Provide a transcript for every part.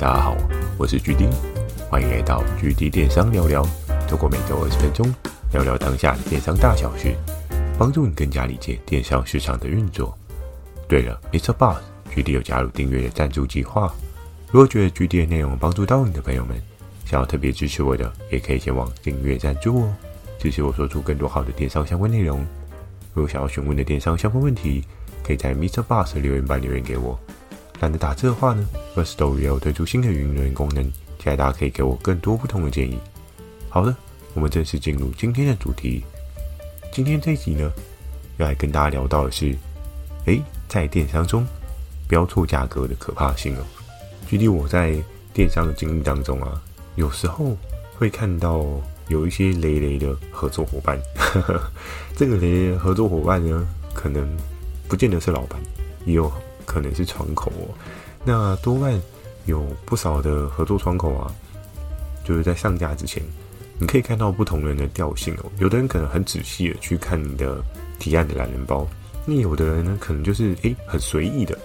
大家好，我是 GD，欢迎来到 GD 电商聊聊。透过每周二十分钟，聊聊当下的电商大小事，帮助你更加理解电商市场的运作。对了，MixerBox，GD 有加入订阅的赞助计划。如果觉得 GD 的内容帮助到你的朋友们，想要特别支持我的，也可以前往订阅赞助哦，支持我说出更多好的电商相关内容。如果想要询问的电商相关问题，可以在 Mr. Boss 留言板留言给我。懒得打字的话呢，Firstory 也有推出新的语音留言功能，期待大家可以给我更多不同的建议。好的，我们正式进入今天的主题。今天这一集呢，要来跟大家聊到的是，诶，在电商中标错价格的可怕性哦。举例我在电商的经历当中啊，有时候会看到有一些雷雷的合作伙伴，这个雷雷的合作伙伴呢，可能不见得是老板，也有。可能是窗口哦，那多半有不少的合作窗口啊，就是在上架之前，你可以看到不同人的调性哦。有的人可能很仔细的去看你的提案的懒人包，那有的人呢，可能就是诶很随意的，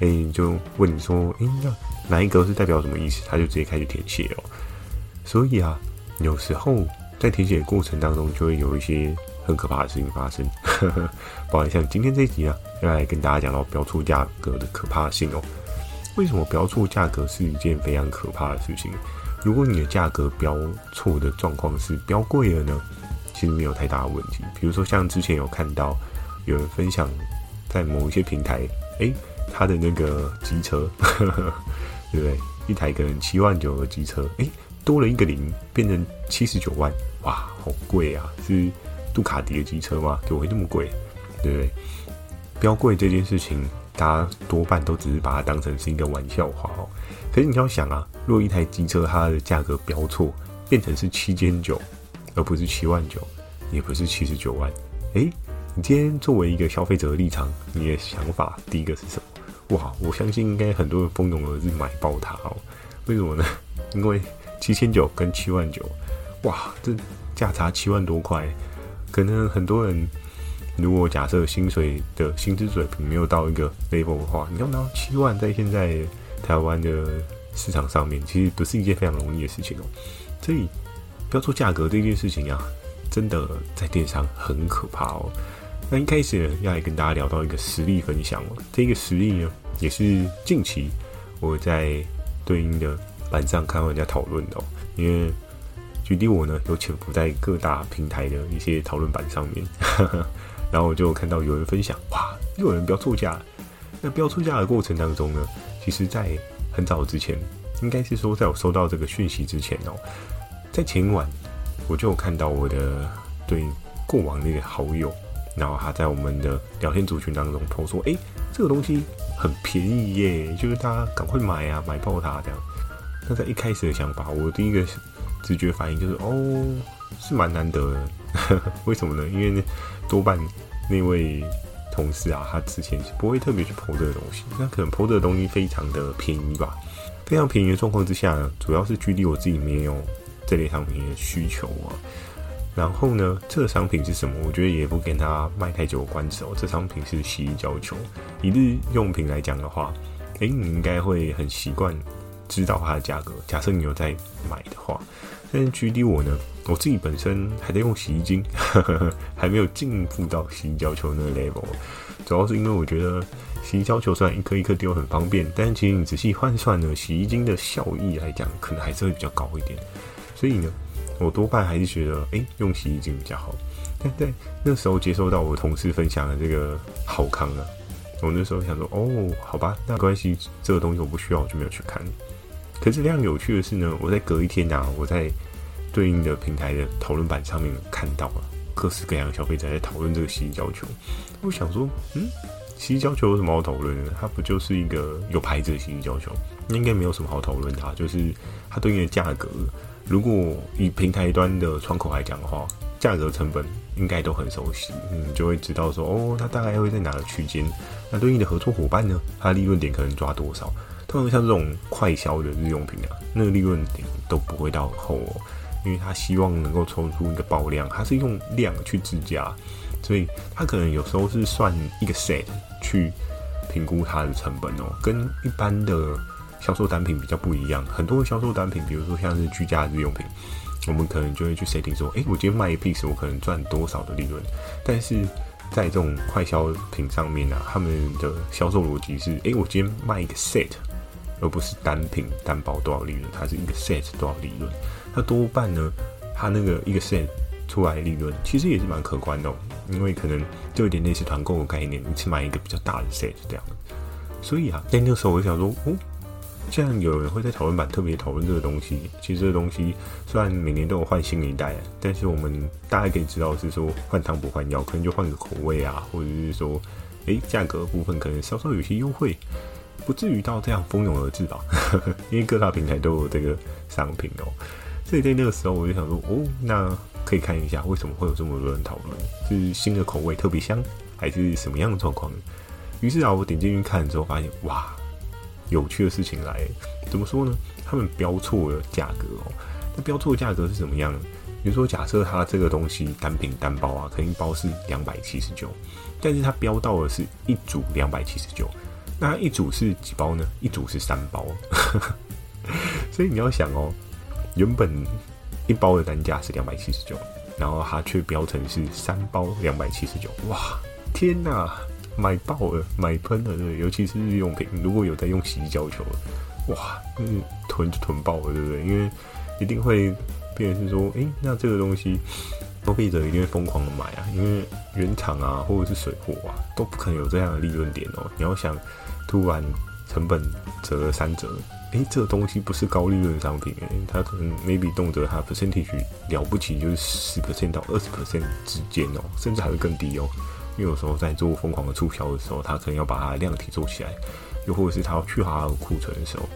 诶就问你说，诶那哪一个是代表什么意思？他就直接开始填写哦。所以啊，有时候在填写的过程当中，就会有一些。很可怕的事情发生，不好意思像今天这一集啊，要来跟大家讲到标错价格的可怕性哦。为什么标错价格是一件非常可怕的事情？如果你的价格标错的状况是标贵了呢，其实没有太大的问题。比如说像之前有看到有人分享在某一些平台，诶，他的那个机车，对不对？一台可能七万九的机车，诶，多了一个零，变成七十九万，哇，好贵啊！是。杜卡迪的机车吗？怎么会这么贵？对不对？标贵这件事情，大家多半都只是把它当成是一个玩笑话哦。可是你要想啊，如果一台机车它的价格标错，变成是七千九，而不是七万九，也不是七十九万，诶，你今天作为一个消费者的立场，你的想法第一个是什么？哇，我相信应该很多人蜂拥而至买爆它哦。为什么呢？因为七千九跟七万九，哇，这价差七万多块。可能很多人，如果假设薪水的薪资水平没有到一个 level 的话，你要拿到七万，在现在台湾的市场上面，其实不是一件非常容易的事情哦。所以，标错价格这件事情啊，真的在电商很可怕哦。那一开始呢，要来跟大家聊到一个实例分享哦。这个实例呢，也是近期我在对应的板上看到人家讨论的哦，因为。举例我呢，有潜伏在各大平台的一些讨论板上面，然后我就看到有人分享，哇，又有人标错价。那标错价的过程当中呢，其实在很早之前，应该是说在我收到这个讯息之前哦，在前一晚我就有看到我的对过往那个好友，然后他在我们的聊天组群当中 po 说，哎，这个东西很便宜耶，就是大家赶快买啊，买爆它这样。那在一开始的想法，我第一个。直觉反应就是哦，是蛮难得的。为什么呢？因为多半那位同事啊，他之前不会特别去 po 这个东西，那可能 po 这个东西非常的便宜吧。非常便宜的状况之下呢，主要是距离我自己没有这类商品的需求啊。然后呢，这个商品是什么？我觉得也不跟他卖太久的关子哦。这商品是洗衣胶球，一日用品来讲的话，诶，你应该会很习惯。知道它的价格。假设你有在买的话，但是距离我呢，我自己本身还在用洗衣精，还没有进步到洗衣胶球那个 level。主要是因为我觉得洗衣胶球虽然一颗一颗丢很方便，但其实你仔细换算呢，洗衣精的效益来讲，可能还是会比较高一点。所以呢，我多半还是觉得，诶、用洗衣精比较好。但在那时候接收到我同事分享的这个好康啊，我那时候想说，哦，好吧，那没关系，这个东西我不需要，我就没有去看。可是非常有趣的是呢，我在隔一天呐、啊，我在对应的平台的讨论板上面看到了各式各样的消费者在讨论这个洗衣胶球。我想说，嗯，洗衣胶球有什么好讨论的？它不就是一个有牌子的洗衣胶球？那应该没有什么好讨论的。就是它对应的价格，如果以平台端的窗口来讲的话，价格成本应该都很熟悉，嗯，就会知道说，哦，它大概会在哪个区间？那对应的合作伙伴呢，它利润点可能抓多少？通常像这种快销的日用品啊，那个利润点都不会到厚哦，因为他希望能够抽出一个爆量，他是用量去计价，所以他可能有时候是算一个 set 去评估它的成本哦，跟一般的销售单品比较不一样。很多销售单品，比如说像是居家日用品，我们可能就会去 setting 说，诶，我今天卖一 piece，我可能赚多少的利润。但是在这种快消品上面啊，他们的销售逻辑是，诶，我今天卖一个 set，而不是单品单包多少利润，它是一个 set 多少利润。那多半呢，它那个一个 set 出来的利润其实也是蛮可观的哦，因为可能就有点类似团购的概念，你去买一个比较大的 set 这样。所以啊，在那个时候我就想说，哦，既然有人会在讨论版特别讨论这个东西，其实这个东西虽然每年都有换新一代，但是我们大家可以知道是说换汤不换药，可能就换个口味啊，或者是说，诶，价格部分可能稍稍有些优惠，不至于到这样蜂拥而至吧？因为各大平台都有这个商品哦。所以在那个时候我就想说，哦，那可以看一下为什么会有这么多人讨论，是新的口味特别香，还是什么样的状况？于是啊，我点进去看之后，发现哇，有趣的事情来。怎么说呢？他们标错了价格哦。那标错的价格是怎么样？比如说，假设它这个东西单品单包啊，可能一包是两百七十九，但是它标到的是一组两百七十九。那一组是几包呢？一组是三包。所以你要想哦，原本一包的单价是两百七十九，然后它却标成是三包两百七十九。哇，天哪！买爆了，买喷了，对，尤其是日用品，如果有在用洗衣胶球，哇，嗯，囤就囤爆了，对不对？因为一定会变成是说，诶、那这个东西消费者一定会疯狂的买啊，因为原厂啊或者是水货啊都不可能有这样的利润点哦。你要想，突然成本折三折，诶、这个东西不是高利润商品，诶，它可能 maybe 动辄它 percentage 了不起就是十 percent 到二十 percent 之间哦，甚至还会更低哦。因为有时候在做疯狂的促销的时候，它可能要把它量体做起来，又或者是它要去它的库存的时候，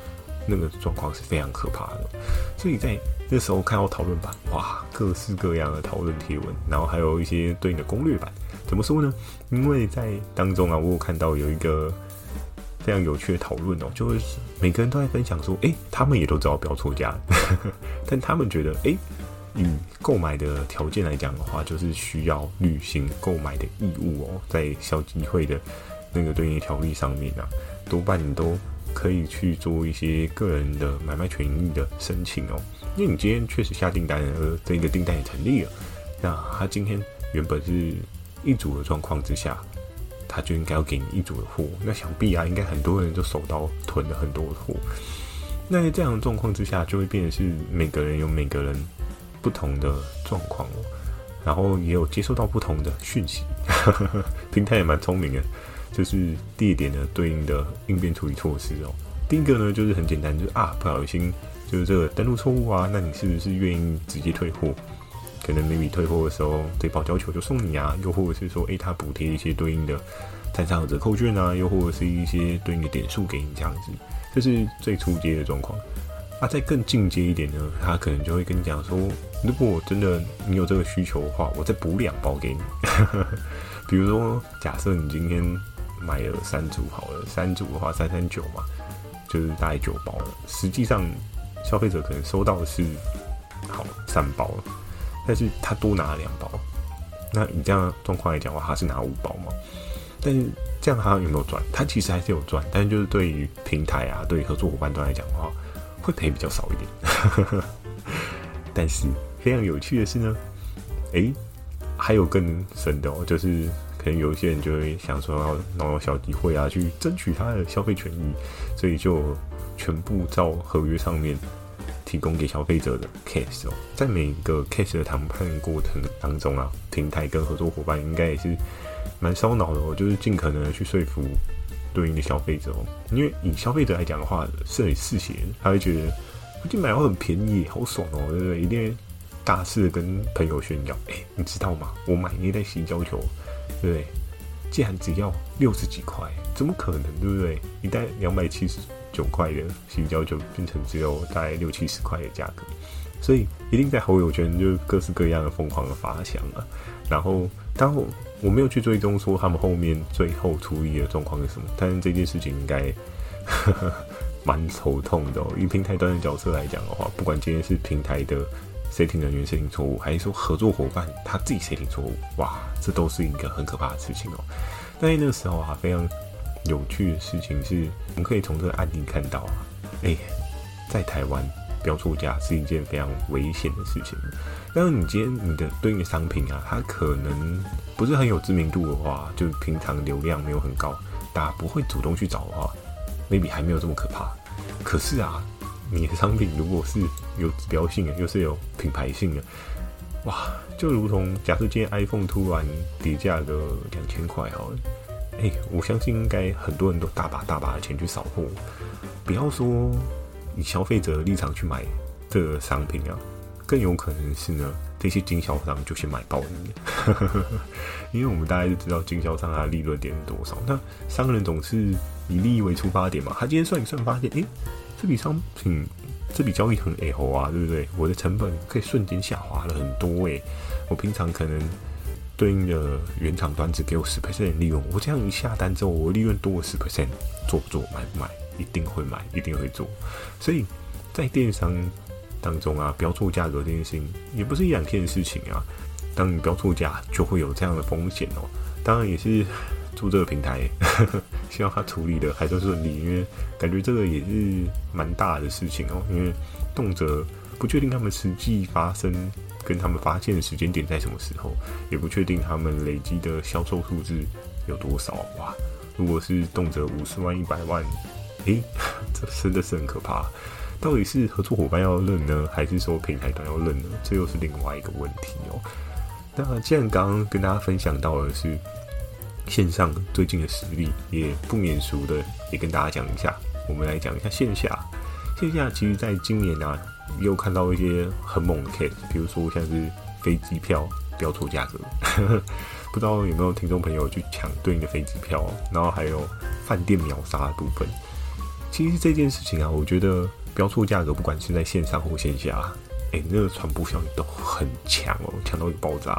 那个状况是非常可怕的。所以在那时候看到讨论版，哇，各式各样的讨论贴文，然后还有一些对应的攻略版。怎么说呢？因为在当中啊，我有看到有一个非常有趣的讨论哦，就是每个人都在分享说，诶，他们也都知道标错价，但他们觉得，诶。以购买的条件来讲的话，就是需要履行购买的义务哦。在消基会的那个对应条例上面啊，多半你都可以去做一些个人的买卖权益的申请哦。因为你今天确实下订单，而这个订单也成立了，那他今天原本是一组的状况之下，他就应该要给你一组的货。那想必啊，应该很多人就手到囤了很多的货。那在这样的状况之下，就会变成是每个人有每个人。不同的状况哦，然后也有接收到不同的讯息，平台也蛮聪明的，就是地点的对应的应变处理措施哦。第一个呢，就是很简单，就是啊，不小心就是这个登录错误啊，那你是不是愿意直接退货？可能你退货的时候，这包胶球就送你啊，又或者是说，诶，他补贴一些对应的站上的折扣券啊，又或者是一些对应的点数给你这样子，这是最初阶的状况。啊，再更进阶一点呢，他可能就会跟你讲说，如果真的你有这个需求的话，我再补两包给你。比如说，假设你今天买了三组好了，三组的话三三九嘛，就是大概九包了。实际上，消费者可能收到的是好三包了，但是他多拿了两包。那以这样状况来讲的话，他是拿五包嘛？但是这样他有没有赚？他其实还是有赚，但是就是对于平台啊，对于合作伙伴端来讲的话。会赔比较少一点，但是非常有趣的是呢，诶，还有更深的哦，就是可能有一些人就会想说要弄小机会啊，去争取他的消费权益，所以就全部照合约上面提供给消费者的 case 哦，在每一个 case 的谈判过程当中啊，平台跟合作伙伴应该也是蛮烧脑的哦，就是尽可能的去说服。对应的消费者哦，因为以消费者来讲的话，是很嗜血，他会觉得我今天买到很便宜，好爽哦，对不对？一定大肆的跟朋友炫耀，哎，你知道吗？我买那袋洗胶球，对不对？竟然只要六十几块，怎么可能？对不对？一袋两百七十九块的新胶就变成只有大概六七十块的价格，所以一定在好友圈就各式各样的疯狂的发想啊。然后，当我。没有去追踪说他们后面最后处理的状况是什么，但是这件事情应该 蛮头痛的哦。以平台端的角色来讲的话，不管今天是平台的设定人员设定错误，还是说合作伙伴他自己设定错误，哇，这都是一个很可怕的事情哦。但是那个时候啊，非常有趣的事情是，我们可以从这个案例看到啊，哎，在台湾标错价是一件非常危险的事情。但是你今天你的对应的商品啊，它可能不是很有知名度的话，就平常流量没有很高，大家不会主动去找的话，maybe 还没有这么可怕。可是啊，你的商品如果是有指标性的，又是有品牌性的，哇，就如同假设今天 iPhone 突然跌价个两千块好了，哎，我相信应该很多人都大把大把的钱去扫货，不要说以消费者的立场去买这个商品啊。更有可能是呢，这些经销商就先买爆你，因为我们大家就知道经销商他的利润点是多少。那商人总是以利益为出发点嘛，他今天算一算，发现，诶、这笔商品，这笔交易很 A 猴啊，对不对？我的成本可以瞬间下滑了很多诶、我平常可能对应的原厂端只给我十 percent 的利润，我这样一下单之后，我利润多了十 percent，做不做？买不买？一定会买，一定会做。所以在电商。当中啊，标错价格这件事情也不是一两天的事情啊。当你标错价，就会有这样的风险哦。当然也是祝这个平台呵呵，希望他处理的还算顺利，因为感觉这个也是蛮大的事情哦。因为动辄不确定他们实际发生跟他们发现的时间点在什么时候，也不确定他们累积的销售数字有多少哇。如果是动辄五十万、一百万，诶，这真的是很可怕。到底是合作伙伴要认呢，还是说平台端要认呢？这又是另外一个问题哦。那既然刚刚跟大家分享到的是线上最近的实力，也不免俗的也跟大家讲一下。我们来讲一下线下。线下其实在今年啊，又看到一些很猛的 case，比如说像是飞机票标错价格，不知道有没有听众朋友去抢对应的飞机票，然后还有饭店秒杀的部分。其实这件事情啊，我觉得。标错价格，不管是在线上或线下，哎、那个传播效应都很强哦，强到一个爆炸。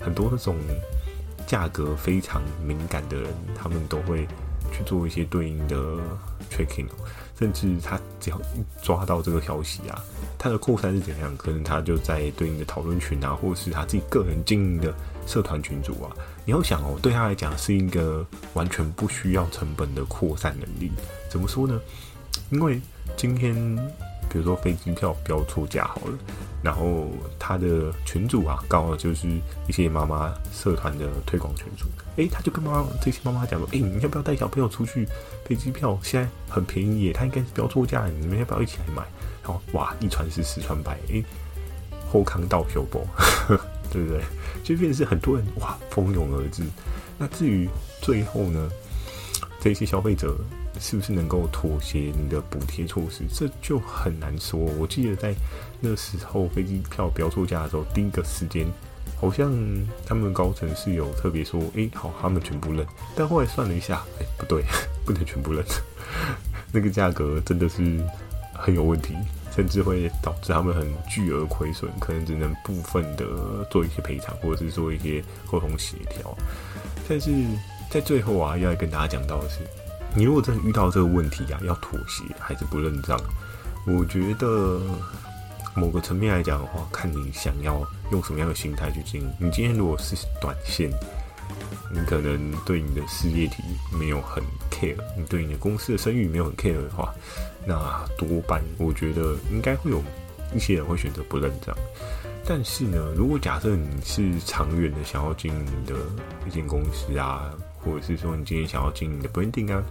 很多那种价格非常敏感的人，他们都会去做一些对应的 tracking，甚至他只要一抓到这个消息啊，他的扩散是怎样？可能他就在对应的讨论群啊，或者是他自己个人经营的社团群组啊。你要想哦，对他来讲是一个完全不需要成本的扩散能力。怎么说呢？因为今天，比如说飞机票标错价好了，然后他的群主啊，刚好就是一些妈妈社团的推广群主，诶，他就跟妈妈这些妈妈讲说，诶，你要不要带小朋友出去？飞机票现在很便宜耶，他应该是标错价，你们要不要一起来买？然后哇，一传十，十传百，诶，后康到修博，对不对？就变成是很多人哇蜂拥而至。那至于最后呢，这些消费者。是不是能够妥协你的补贴措施？这就很难说。我记得在那时候飞机票标错价的时候，第一个时间好像他们高层是有特别说：“诶、好，他们全部认。”但后来算了一下，诶、不对，不能全部认。那个价格真的是很有问题，甚至会导致他们很巨额亏损，可能只能部分的做一些赔偿，或者是做一些沟通协调。但是在最后啊，要跟大家讲到的是。你如果真的遇到这个问题啊，要妥协还是不认账？我觉得某个层面来讲的话，看你想要用什么样的心态去经营。你今天如果是短线，你可能对你的事业体没有很 care，你对你的公司的声誉没有很 care 的话，那多半我觉得应该会有一些人会选择不认账。但是呢，如果假设你是长远的想要经营的一间公司啊。或者是说你今天想要经营的 branding 啊，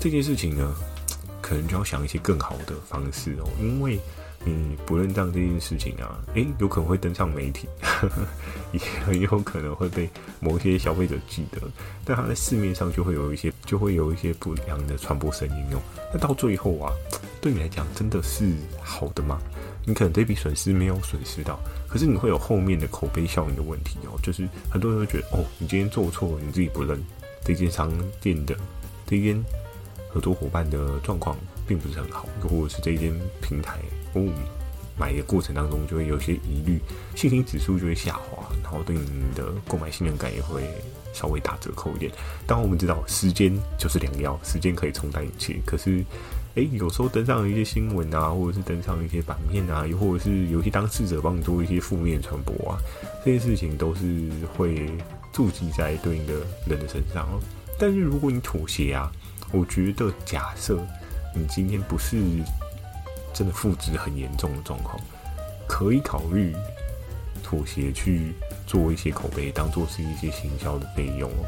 这件事情呢，可能就要想一些更好的方式哦。因为你不认账这件事情啊，诶，有可能会登上媒体，呵呵，也很有可能会被某些消费者记得。但他在市面上就会有一些，就会有一些不良的传播声音哦。那到最后啊，对你来讲真的是好的吗？你可能这笔损失没有损失到，可是你会有后面的口碑效应的问题哦。就是很多人会觉得，哦，你今天做错了，你自己不认，这间商店的这间合作伙伴的状况并不是很好，又或者是这间平台哦，买的过程当中就会有些疑虑，信心指数就会下滑，然后对你的购买信任感也会稍微打折扣一点。当我们知道时间就是良药，时间可以冲淡一切，可是。诶，有时候登上一些新闻啊，或者是登上一些版面啊，又或者是有些当事者帮你做一些负面传播啊，这些事情都是会触及在对应的人的身上哦。但是如果你妥协啊，我觉得假设你今天不是真的负值很严重的状况，可以考虑妥协去做一些口碑，当做是一些行销的费用哦。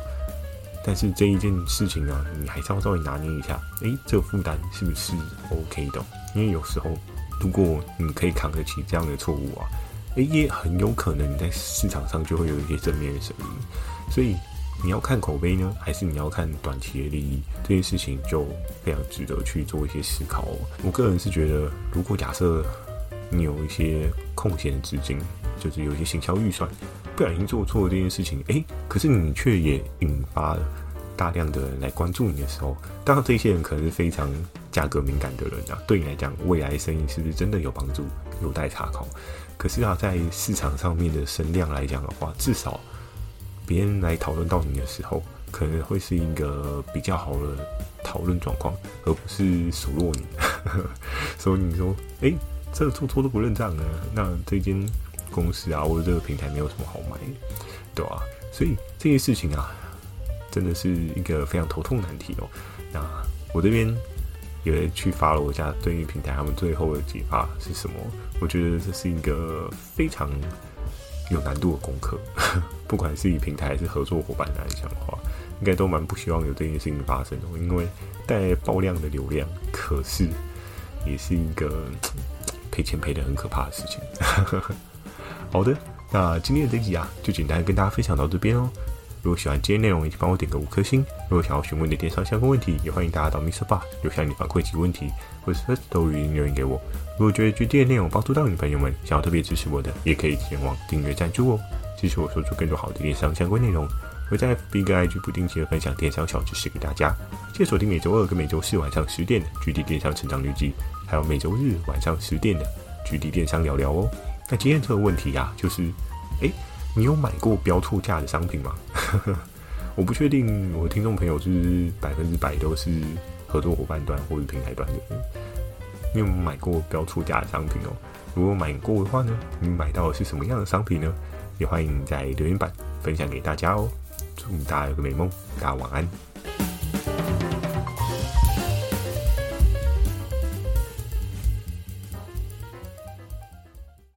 但是这一件事情呢，你还是要稍微拿捏一下，诶，这个负担是不是 OK 的？因为有时候，如果你可以扛得起这样的错误啊，诶，也很有可能你在市场上就会有一些正面的声音。所以你要看口碑呢，还是你要看短期的利益？这件事情就非常值得去做一些思考哦。我个人是觉得，如果假设你有一些空闲的资金，就是有一些行销预算。不小心做错这件事情，诶，可是你却也引发了大量的人来关注你的时候，当然这些人可能是非常价格敏感的人啊，对你来讲，未来生意是不是真的有帮助，有待查考。可是啊，在市场上面的声量来讲的话，至少别人来讨论到你的时候，可能会是一个比较好的讨论状况，而不是数落你。所以你说，诶，这做错都不认账呢，那这间。公司啊，或者这个平台没有什么好买，对吧、啊？所以这件事情啊，真的是一个非常头痛难题哦。那我这边也去发了我家对应平台，他们最后的解法是什么？我觉得这是一个非常有难度的功课。不管是以平台还是合作伙伴来讲的话，应该都蛮不希望有这件事情发生的，因为带爆量的流量，可是也是一个 赔钱赔得很可怕的事情。好的，那今天的这集啊，就简单跟大家分享到这边哦。如果喜欢今天内容，也请帮我点个五颗星。如果想要询问的电商相关问题，也欢迎大家到 MixerBox 留下你反馈及问题，或是 Firstory 语音留言给我。如果觉得今天的内容帮助到你朋友们，想要特别支持我的，也可以前往订阅赞助哦，支持我说出更多好的电商相关内容。我在 FB 跟 IG 不定期的分享电商小知识给大家。记得锁定每周二跟每周四晚上十点的《GD 电商成长日记》，还有每周日晚上十点的《GD 电商聊聊》哦。那今天这个问题呀、啊，就是，哎，你有买过标错价的商品吗？我不确定我的听众朋友是百分之百都是合作伙伴端或者平台端的人。你有没有买过标错价的商品哦？如果买过的话呢，你买到的是什么样的商品呢？也欢迎在留言板分享给大家哦。祝大家有个美梦，大家晚安。